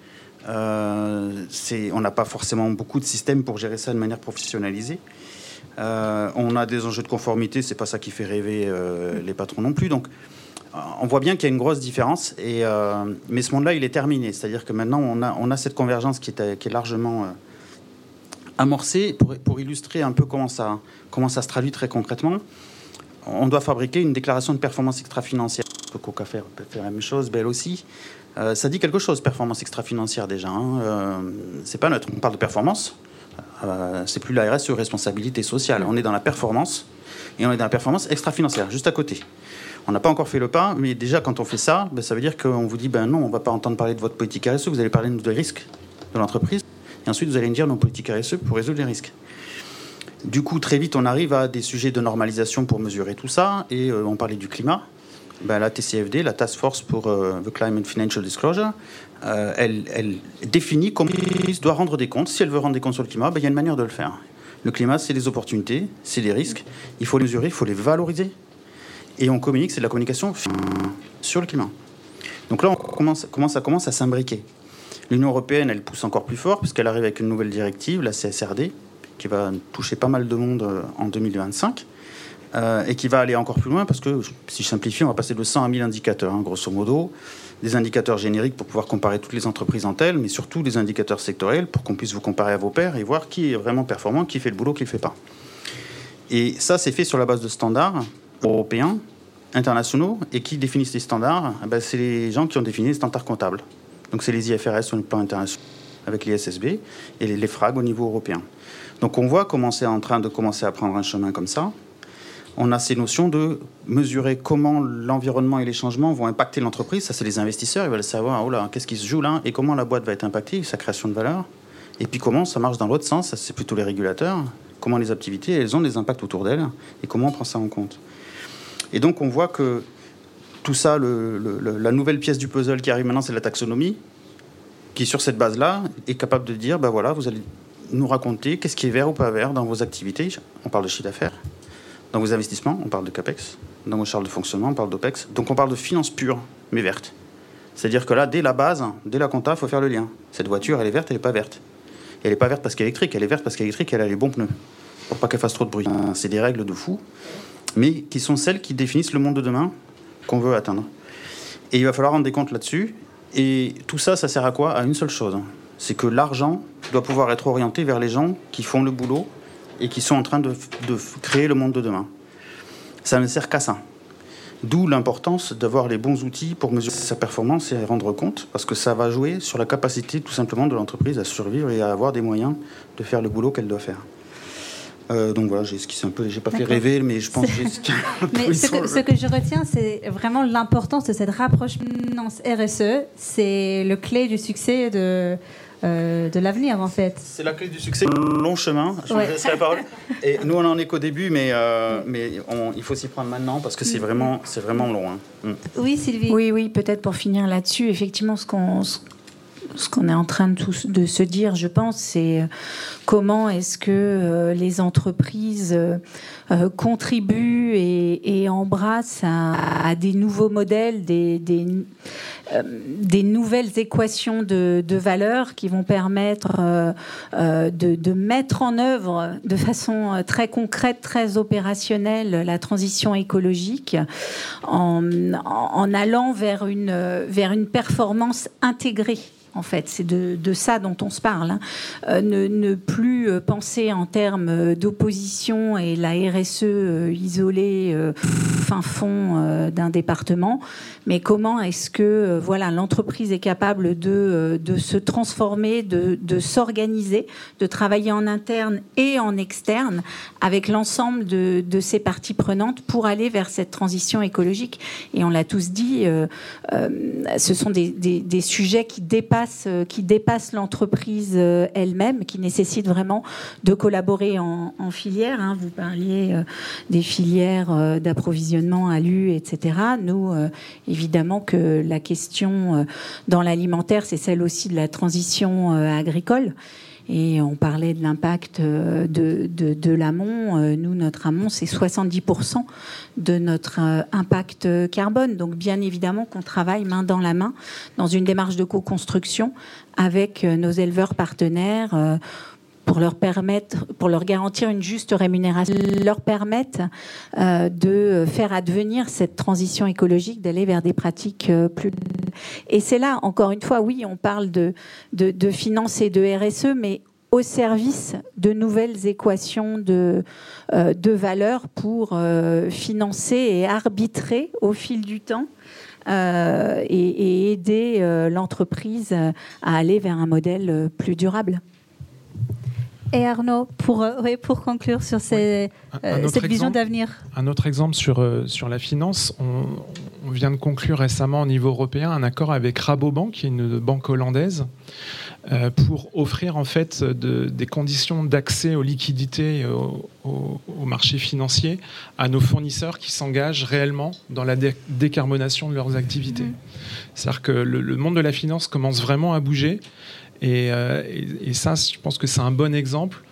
Euh, on n'a pas forcément beaucoup de systèmes pour gérer ça de manière professionnalisée. Euh, on a des enjeux de conformité, c'est pas ça qui fait rêver euh, les patrons non plus. Donc, on voit bien qu'il y a une grosse différence. Mais ce monde-là, il est terminé. C'est-à-dire que maintenant, on a, cette convergence qui est, largement amorcée pour, illustrer un peu comment ça, se traduit très concrètement on doit fabriquer une déclaration de performance extra-financière. Coca faire, faire la même chose, Bell aussi. Euh, ça dit quelque chose, performance extra-financière déjà. Hein. Euh, c'est pas neutre. On parle de performance. Euh, c'est plus la RSE, responsabilité sociale. On est dans la performance et on est dans la performance extra-financière, juste à côté. On n'a pas encore fait le pas, mais déjà quand on fait ça, ben, ça veut dire qu'on vous dit ben non, on ne va pas entendre parler de votre politique RSE, vous allez parler de risques de l'entreprise, et ensuite vous allez me dire nos politiques RSE pour résoudre les risques. Du coup, très vite, on arrive à des sujets de normalisation pour mesurer tout ça. Et euh, on parlait du climat. Ben, la TCFD, la Task Force pour euh, the Climate Financial Disclosure, euh, elle, définit comment elle doit rendre des comptes. Si elle veut rendre des comptes sur le climat, ben, il y a une manière de le faire. Le climat, c'est des opportunités, c'est des risques. Il faut les mesurer, il faut les valoriser. Et on communique, c'est de la communication sur le climat. Donc là, on commence, ça commence à s'imbriquer. L'Union européenne, elle pousse encore plus fort, puisqu'elle arrive avec une nouvelle directive, la CSRD, qui va toucher pas mal de monde euh, en 2025. Euh, et qui va aller encore plus loin parce que, si je simplifie, on va passer de 100 à 1000 indicateurs, hein, grosso modo. Des indicateurs génériques pour pouvoir comparer toutes les entreprises en elles, mais surtout des indicateurs sectoriels pour qu'on puisse vous comparer à vos pairs et voir qui est vraiment performant, qui fait le boulot, qui ne le fait pas. Et ça, c'est fait sur la base de standards européens, internationaux, et qui définissent les standards eh ben, C'est les gens qui ont défini les standards comptables. Donc c'est les IFRS au niveau international, avec les SSB, et les FRAG au niveau européen. Donc on voit comment c'est en train de commencer à prendre un chemin comme ça. On a ces notions de mesurer comment l'environnement et les changements vont impacter l'entreprise. Ça, c'est les investisseurs. Ils veulent savoir, oh là, qu'est-ce qui se joue là et comment la boîte va être impactée, sa création de valeur. Et puis comment ça marche dans l'autre sens. Ça, c'est plutôt les régulateurs. Comment les activités, elles ont des impacts autour d'elles et comment on prend ça en compte. Et donc on voit que tout ça, la nouvelle pièce du puzzle qui arrive maintenant, c'est la taxonomie, qui sur cette base-là est capable de dire, ben voilà, vous allez nous raconter qu'est-ce qui est vert ou pas vert dans vos activités. On parle de chiffre d'affaires. Dans vos investissements, on parle de CAPEX. Dans vos charges de fonctionnement, on parle d'OPEX. Donc on parle de finances pures, mais vertes. C'est-à-dire que là, dès la base, dès la compta, il faut faire le lien. Cette voiture, elle est verte, elle n'est pas verte. elle n'est pas verte parce qu'elle est électrique, elle est verte parce qu'elle est électrique, elle a les bons pneus. Pour pas qu'elle fasse trop de bruit. C'est des règles de fou, mais qui sont celles qui définissent le monde de demain qu'on veut atteindre. Et il va falloir rendre des comptes là-dessus. Et tout ça, ça sert à quoi? À une seule chose c'est que l'argent doit pouvoir être orienté vers les gens qui font le boulot et qui sont en train de, créer le monde de demain. Ça ne sert qu'à ça. D'où l'importance d'avoir les bons outils pour mesurer sa performance et rendre compte, parce que ça va jouer sur la capacité tout simplement de l'entreprise à survivre et à avoir des moyens de faire le boulot qu'elle doit faire. Euh, donc voilà, j'ai esquissé un peu, j'ai pas fait rêver, mais je pense que j'ai *laughs* Mais ce que, ce que, je retiens, c'est vraiment l'importance de cette rapprochement RSE. C'est le clé du succès de, euh, de l'avenir en fait. C'est la clé du succès. Long chemin, je ouais. la parole. Et nous on en est qu'au début, mais, euh, mais il faut s'y prendre maintenant parce que c'est vraiment, c'est vraiment long. Hein. Mm. Oui Sylvie. Oui, oui, peut-être pour finir là-dessus, effectivement ce qu'on ce qu'on est en train de, se dire, je pense, c'est euh, comment est-ce que euh, les entreprises euh, contribuent et, embrassent à, des nouveaux modèles, des, nouvelles équations de, de, valeur qui vont permettre de, mettre en œuvre de façon très concrète, très opérationnelle la transition écologique en, allant vers une performance intégrée en fait. C'est de, ça dont on se parle. Hein. Euh, ne, plus euh, penser en termes euh, d'opposition et la RSE isolée fin fond d'un département, mais comment est-ce que voilà l'entreprise est capable de, de se transformer, de, de s'organiser, de travailler en interne et en externe avec l'ensemble de, ces parties prenantes pour aller vers cette transition écologique. Et on l'a tous dit, ce sont des, des sujets qui dépassent euh, qui dépasse l'entreprise euh, elle-même, qui nécessite vraiment de collaborer en, filière. Hein. Vous parliez euh, des filières d'approvisionnement à l'U, etc. Nous, évidemment que la question dans l'alimentaire, c'est celle aussi de la transition agricole. Et on parlait de l'impact de, de, de l'amont. Nous, notre amont, c'est 70% de notre impact carbone. Donc, bien évidemment qu'on travaille main dans la main dans une démarche de co-construction avec nos éleveurs partenaires pour leur permettre, pour leur garantir une juste rémunération, leur permettre euh, de faire advenir cette transition écologique, d'aller vers des pratiques euh, plus. Et c'est là, encore une fois, oui, on parle de, de, de finances et de RSE, mais au service de nouvelles équations de, euh, valeur pour financer et arbitrer au fil du temps et, aider l'entreprise à aller vers un modèle plus durable. Et Arnaud, pour, euh, pour conclure sur ces, euh, cette vision d'avenir. Un autre exemple sur, euh, sur la finance, on, vient de conclure récemment au niveau européen un accord avec Rabobank, qui est une banque hollandaise, pour offrir en fait des conditions d'accès aux liquidités au, au, marché financier à nos fournisseurs qui s'engagent réellement dans la décarbonation de leurs activités. Mmh. C'est-à-dire que le, monde de la finance commence vraiment à bouger. Euh, et, ça, je pense que c'est un bon exemple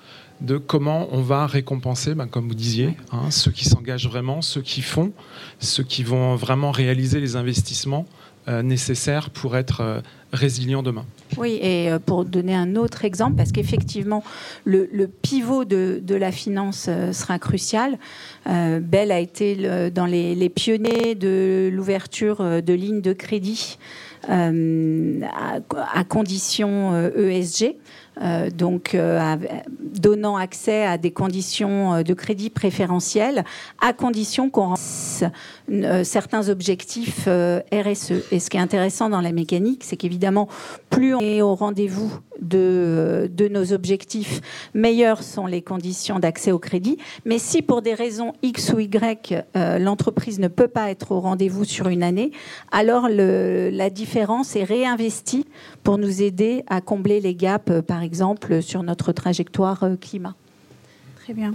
de comment on va récompenser, ben, comme vous disiez, hein, ceux qui s'engagent vraiment, ceux qui font, ceux qui vont vraiment réaliser les investissements euh, nécessaires pour être euh, résilients demain. Oui, et pour donner un autre exemple, parce qu'effectivement, le, pivot de, la finance sera crucial. Bell a été dans les, les pionniers de l'ouverture de lignes de crédit euh, à, condition ESG. Euh, e euh, donc donnant accès à des conditions de crédit préférentielles, à condition qu'on remplisse certains objectifs RSE. Et ce qui est intéressant dans la mécanique, c'est qu'évidemment, plus on est au rendez-vous de, de, nos objectifs, meilleures sont les conditions d'accès au crédit. Mais si pour des raisons X ou Y, l'entreprise ne peut pas être au rendez-vous sur une année, alors la différence est réinvestie pour nous aider à combler les gaps, euh, par exemple, sur notre trajectoire euh, climat. Bien.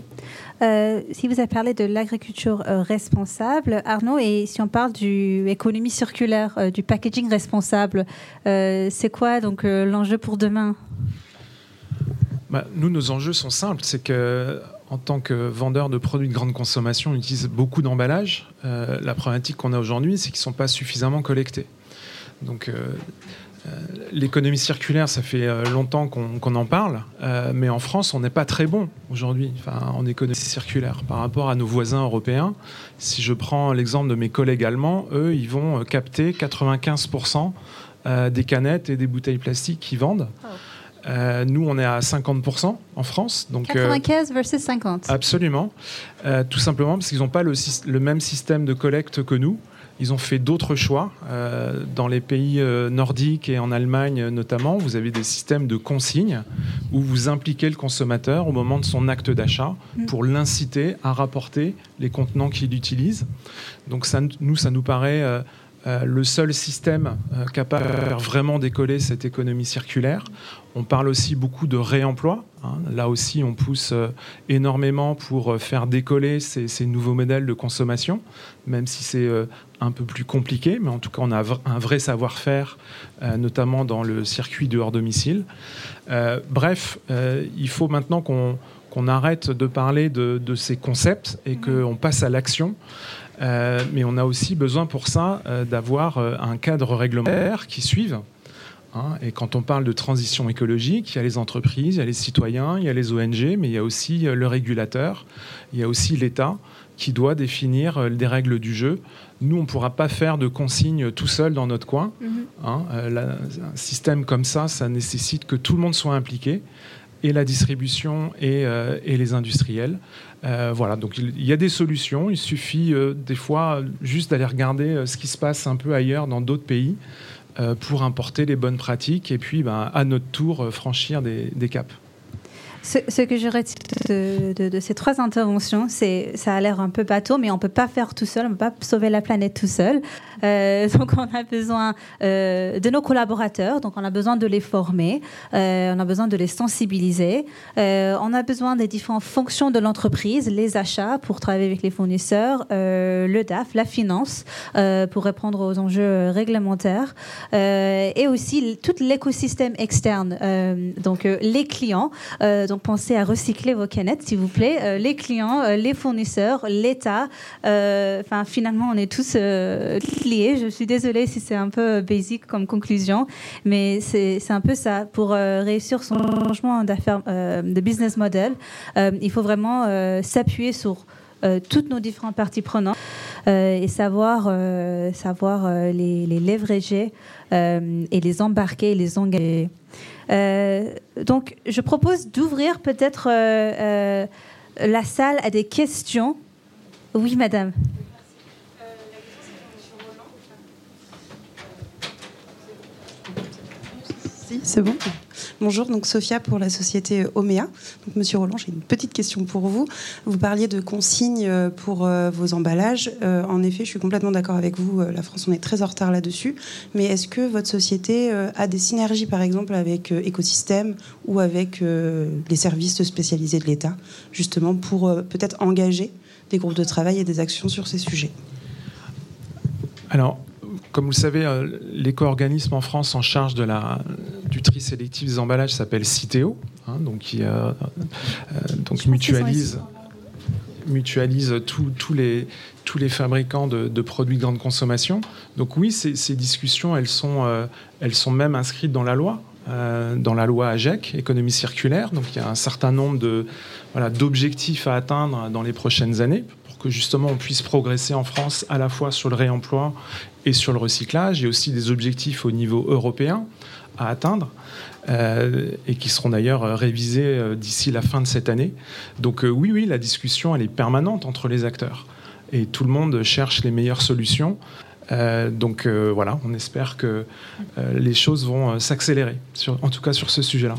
Euh, si vous avez parlé de l'agriculture responsable, Arnaud, et si on parle du économie circulaire, du packaging responsable, c'est quoi donc l'enjeu pour demain? Bah, Nous, nos enjeux sont simples. C'est que en tant que vendeur de produits de grande consommation, on utilise beaucoup d'emballages. la problématique qu'on a aujourd'hui, c'est qu'ils ne sont pas suffisamment collectés. Donc euh, euh, l'économie circulaire, ça fait euh, longtemps qu'on en parle, mais en France, on n'est pas très bon aujourd'hui en économie circulaire par rapport à nos voisins européens. Si je prends l'exemple de mes collègues allemands, eux, ils vont capter 95% des canettes et des bouteilles plastiques qu'ils vendent. Oh. nous, on est à 50% en France. Donc, 95 versus 50. Absolument. tout simplement parce qu'ils n'ont pas le, le, même système de collecte que nous. Ils ont fait d'autres choix. Euh, dans les pays euh, nordiques et en Allemagne notamment, vous avez des systèmes de consignes où vous impliquez le consommateur au moment de son acte d'achat mm. pour l'inciter à rapporter les contenants qu'il utilise. Donc ça, nous, ça nous paraît euh, le seul système capable de faire vraiment décoller cette économie circulaire. On parle aussi beaucoup de réemploi. Hein. Là aussi, on pousse énormément pour faire décoller ces, ces, nouveaux modèles de consommation, même si c'est un peu plus compliqué, mais en tout cas, on a un vrai savoir-faire, euh, notamment dans le circuit de hors domicile. Euh, bref, euh, il faut maintenant qu'on arrête de parler de, ces concepts et qu'on passe à l'action. Mais on a aussi besoin pour ça d'avoir un cadre réglementaire qui suive. Hein. et quand on parle de transition écologique, il y a les entreprises, il y a les citoyens, il y a les ONG, mais il y a aussi le régulateur, il y a aussi l'État qui doit définir des règles du jeu nous, on ne pourra pas faire de consignes tout seul dans notre coin. Mhm. Hein. Euh, un système comme ça, ça nécessite que tout le monde soit impliqué, et la distribution et, euh, les industriels. Euh, voilà, donc il y a des solutions. Il suffit des fois juste d'aller regarder ce qui se passe un peu ailleurs dans d'autres pays pour importer les bonnes pratiques et puis ben, à notre tour franchir des caps. Ce, ce que je retiens de, de- de ces trois interventions, c'est ça a l'air un peu bateau, mais on peut pas faire tout seul, on peut pas sauver la planète tout seul. Euh, *laughs* donc on a besoin euh, de nos collaborateurs, donc on a besoin de les former, euh, on a besoin de les sensibiliser, euh, on a besoin des différentes fonctions de l'entreprise, les achats pour travailler avec les fournisseurs, euh, le DAF, la finance euh, pour répondre aux enjeux réglementaires, et aussi tout l'écosystème externe, donc les clients. Euh, donc pensez à recycler vos canettes, s'il vous plaît. Euh, les clients, euh, les fournisseurs, l'État. Euh, Enfin, finalement, on est tous liés. Je suis désolée si c'est un peu basic comme conclusion, mais c'est un peu ça. Pour réussir son changement d'affaires, de business model, il faut vraiment s'appuyer sur toutes nos différentes parties prenantes et savoir, savoir les, les leverager et les embarquer, les engager. Euh, donc, je propose d'ouvrir peut-être euh, euh, la salle à des questions. Oui, madame. Si, c'est bon. Bonjour, donc Sophia pour la société Omea. Monsieur Roland, j'ai une petite question pour vous. Vous parliez de consignes euh, pour euh, vos emballages. Euh, en effet, je suis complètement d'accord avec vous. La France, on est très en retard là-dessus. Mais est-ce que votre société a des synergies, par exemple, avec écosystèmes ou avec les services spécialisés de l'État, justement pour peut-être engager des groupes de travail et des actions sur ces sujets? Alors, comme vous le savez, euh, l'éco-organisme en France en charge de la, du tri sélectif des emballages s'appelle Citeo, hein, donc qui euh, euh, donc mutualise, mutualise tous- les, tous les fabricants de, de produits de grande consommation. Donc oui, ces, ces discussions, elles sont, euh, elles sont même inscrites dans la loi. euh, dans la loi AGEC, économie circulaire. Donc il y a un certain nombre de, voilà, d'objectifs à atteindre dans les prochaines années que justement on puisse progresser en France à la fois sur le réemploi et sur le recyclage. Il y a aussi des objectifs au niveau européen à atteindre euh, et qui seront d'ailleurs euh, révisés euh, d'ici la fin de cette année. Donc oui, oui, la discussion elle est permanente entre les acteurs et tout le monde cherche les meilleures solutions. Donc voilà, on espère que les choses vont s'accélérer, en tout cas sur ce sujet-là.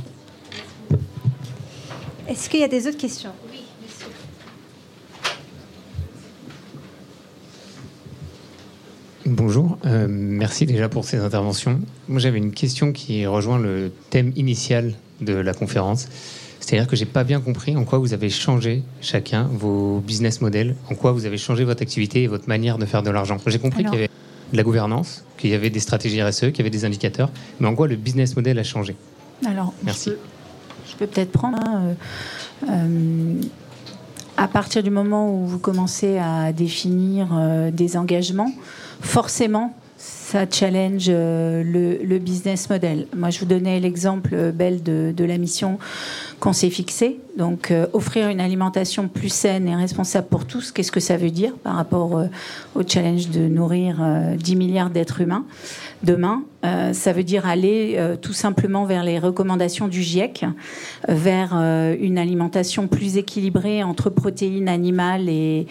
Est-ce qu'il y a des autres questions Oui, monsieur. Bonjour, euh, merci déjà pour ces interventions. Moi j'avais une question qui rejoint le thème initial de la conférence. C'est-à-dire que j'ai pas bien compris en quoi vous avez changé chacun vos business models, en quoi vous avez changé votre activité et votre manière de faire de l'argent. J'ai compris Alors- qu'il y avait de la gouvernance, qu'il y avait des stratégies RSE, qu'il y avait des indicateurs, mais en quoi le business model a changé? Alors, Merci. je peux, peut-être prendre. hein, euh, euh, à partir du moment où vous commencez à définir euh, des engagements, forcément, ça challenge euh, le, business model. Moi, je vous donnais l'exemple euh, belle de, la mission qu'on s'est fixée. Donc, euh, offrir une alimentation plus saine et responsable pour tous, qu'est-ce que ça veut dire par rapport au challenge de nourrir euh, 10 milliards d'êtres humains demain? Ça veut dire aller tout simplement vers les recommandations du GIEC, vers une alimentation plus équilibrée entre protéines animales et,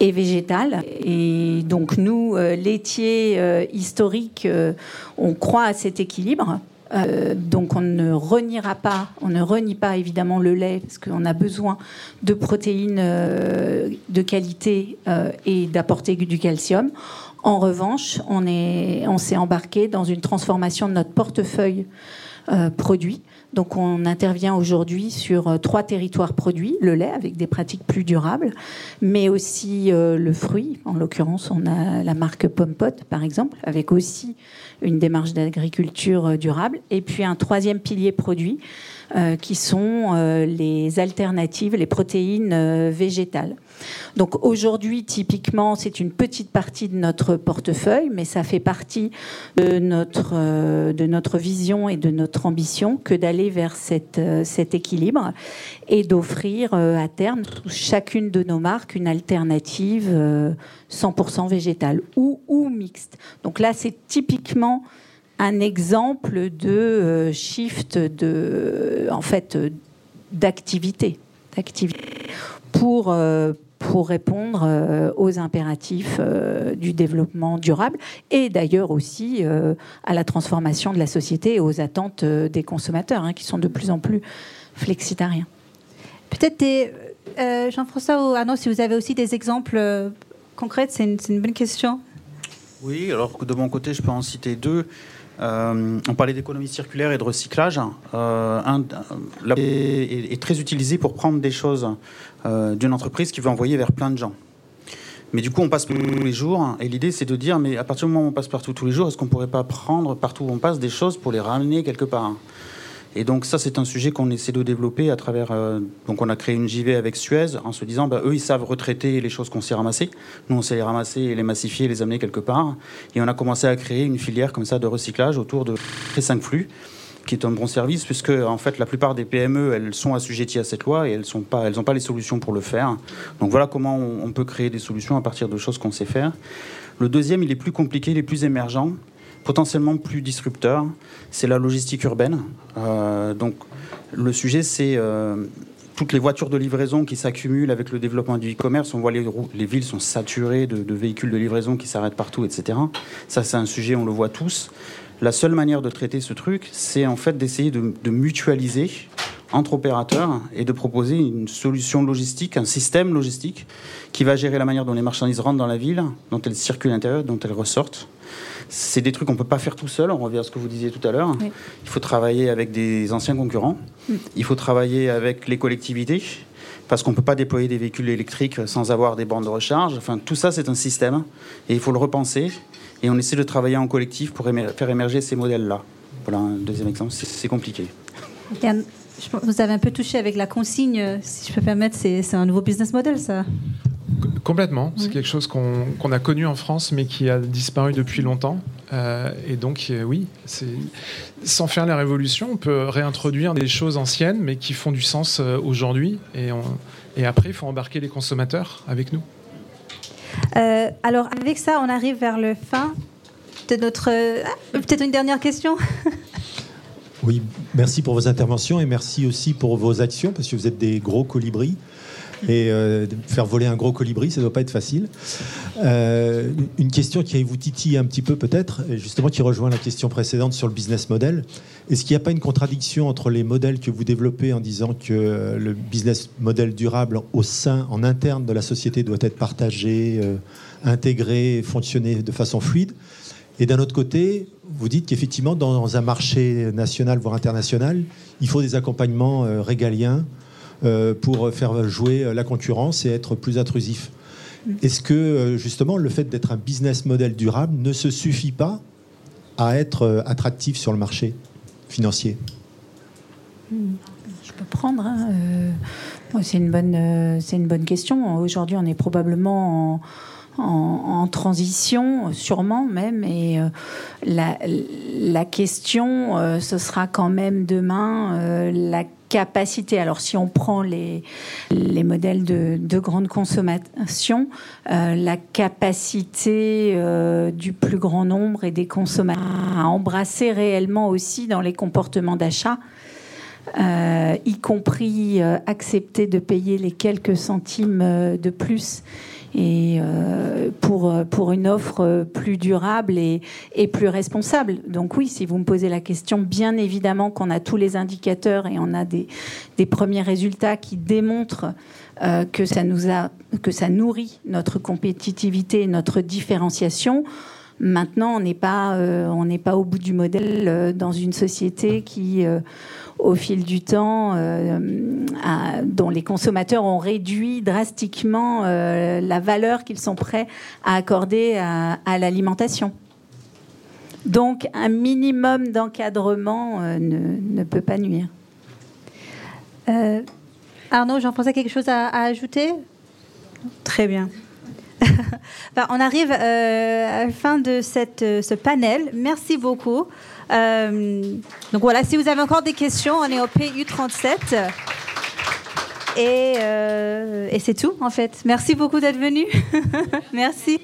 et végétales. Et donc nous, euh, laitiers euh, historiques, euh, on croit à cet équilibre. Euh, donc on ne reniera pas, on ne renie pas évidemment le lait parce qu'on a besoin de protéines euh, de qualité euh, et d'apporter du calcium. En revanche, on est, on s'est embarqué dans une transformation de notre portefeuille produit. Donc on intervient aujourd'hui sur euh, trois territoires produits, le lait avec des pratiques plus durables, mais aussi euh, le fruit. En l'occurrence, on a la marque Pompot, par exemple, avec aussi une démarche d'agriculture euh, durable. Et puis un troisième pilier produit, qui sont euh, les alternatives, les protéines euh, végétales. Donc aujourd'hui, typiquement, c'est une petite partie de notre portefeuille, mais ça fait partie de notre, euh, de notre vision et de notre ambition que d'aller vers cette, euh, cet équilibre et d'offrir euh, à terme chacune de nos marques une alternative euh, 100% végétale ou, ou mixte. Donc là, c'est typiquement un exemple de euh, shift de, en fait, euh, d'activité, d'activité pour euh, pour répondre euh, aux impératifs euh, du développement durable et d'ailleurs aussi euh, à la transformation de la société et aux attentes euh, des consommateurs hein, qui sont de plus en plus flexitariens. Peut-être euh, Jean-François ou Arnaud, si vous avez aussi des exemples euh, concrets, c'est une, c'est une bonne question. Oui, alors que de mon côté, je peux en citer deux. Euh, on parlait d'économie circulaire et de recyclage. Euh, la- est, est très utilisé pour prendre des choses euh, d'une entreprise qui veut envoyer vers plein de gens. Mais du coup, on passe tous les jours. Et l'idée, c'est de dire, mais à partir du moment où on passe partout tous les jours, est-ce qu'on ne pourrait pas prendre partout où on passe des choses pour les ramener quelque part et donc ça, c'est un sujet qu'on essaie de développer à travers... euh, donc on a créé une JV avec Suez en se disant, bah, eux, ils savent retraiter les choses qu'on sait ramasser. Nous, on sait les ramasser et les massifier les amener quelque part. Et on a commencé à créer une filière comme ça de recyclage autour de 5 flux qui est un bon service puisque en fait la plupart des PME elles sont assujetties à cette loi et elles sont pas n'ont pas les solutions pour le faire. Donc voilà comment on peut créer des solutions à partir de choses qu'on sait faire. Le deuxième, il est plus compliqué, il est plus émergent, potentiellement plus disrupteur. C'est la logistique urbaine. Euh, donc le sujet, c'est euh, toutes les voitures de livraison qui s'accumulent avec le développement du e-commerce. On voit les, villes sont saturées de, de véhicules de livraison qui s'arrêtent partout, etc. Ça, c'est un sujet, on le voit tous. La seule manière de traiter ce truc, c'est en fait d'essayer de, de mutualiser entre opérateurs et de proposer une solution logistique, un système logistique qui va gérer la manière dont les marchandises rentrent dans la ville, dont elles circulent à l'intérieur, dont elles ressortent. C'est des trucs qu'on ne peut pas faire tout seul, on revient à ce que vous disiez tout à l'heure. Oui. Il faut travailler avec des anciens concurrents, il faut travailler avec les collectivités, parce qu'on ne peut pas déployer des véhicules électriques sans avoir des bandes de recharge. Enfin, tout ça, c'est un système, et il faut le repenser. Et on essaie de travailler en collectif pour émer- faire émerger ces modèles-là. Voilà un deuxième exemple, c'est compliqué. Vous avez un peu touché avec la consigne, si je peux me permettre, c'est un nouveau business model, ça. Complètement. C'est quelque chose qu'on a connu en France, mais qui a disparu depuis longtemps. Euh, et donc, euh, oui, c'est- sans faire la révolution, on peut réintroduire des choses anciennes, mais qui font du sens euh, aujourd'hui. Et, on- et après, il faut embarquer les consommateurs avec nous. Euh, alors, avec ça, on arrive vers le fin de notre. Ah, Peut-être une dernière question *laughs* Oui, merci pour vos interventions et merci aussi pour vos actions parce que vous êtes des gros colibris. *laughs* Et euh, faire voler un gros colibri, ça ne doit pas être facile. Euh, une question qui vous titille un petit peu peut-être, et justement qui rejoint la question précédente sur le business model. Est-ce qu'il n'y a pas une contradiction entre les modèles que vous développez en disant que le business model durable au sein, en interne de la société doit être partagé, euh, intégré, fonctionner de façon fluide? Et d'un autre côté, vous dites qu'effectivement, dans un marché national, voire international, il faut des accompagnements régaliens pour faire jouer euh, la concurrence et être plus intrusif. Est-ce que, euh, justement, le fait d'être un business model durable ne se suffit pas à être euh, attractif sur le marché financier? Je peux prendre. hein, euh, c'est une bonne, euh, c'est une bonne question. Aujourd'hui, on est probablement en, transition, sûrement même, et euh, la, question, euh, ce sera quand même demain euh, capacité. Alors, si on prend les, les modèles de, de grande consommation, euh, la capacité euh, du plus grand nombre et des consommateurs à embrasser réellement aussi dans les comportements d'achat euh, y compris accepter de payer les quelques centimes de plus et euh, pour, pour une offre plus durable et, et plus responsable. Donc oui, si vous me posez la question, bien évidemment qu'on a tous les indicateurs et on a des, des premiers résultats qui démontrent euh, que, ça nous a, que ça nourrit notre compétitivité et notre différenciation. Maintenant, on n'est pas, euh, on n'est pas au bout du modèle euh, dans une société qui, euh, au fil du temps, euh, dont les consommateurs ont réduit drastiquement euh, la valeur qu'ils sont prêts à accorder à, à l'alimentation. Donc, un minimum d'encadrement euh, ne, ne peut pas nuire. Euh, Arnaud, Jean-François, quelque chose à, à ajouter? Très bien. *laughs* Ben, on arrive euh, à la fin de cette, ce panel. Merci beaucoup. Euh, donc voilà, si vous avez encore des questions, on est au PU37. Et, euh, et c'est tout, en fait. Merci beaucoup d'être venu. *laughs* Merci.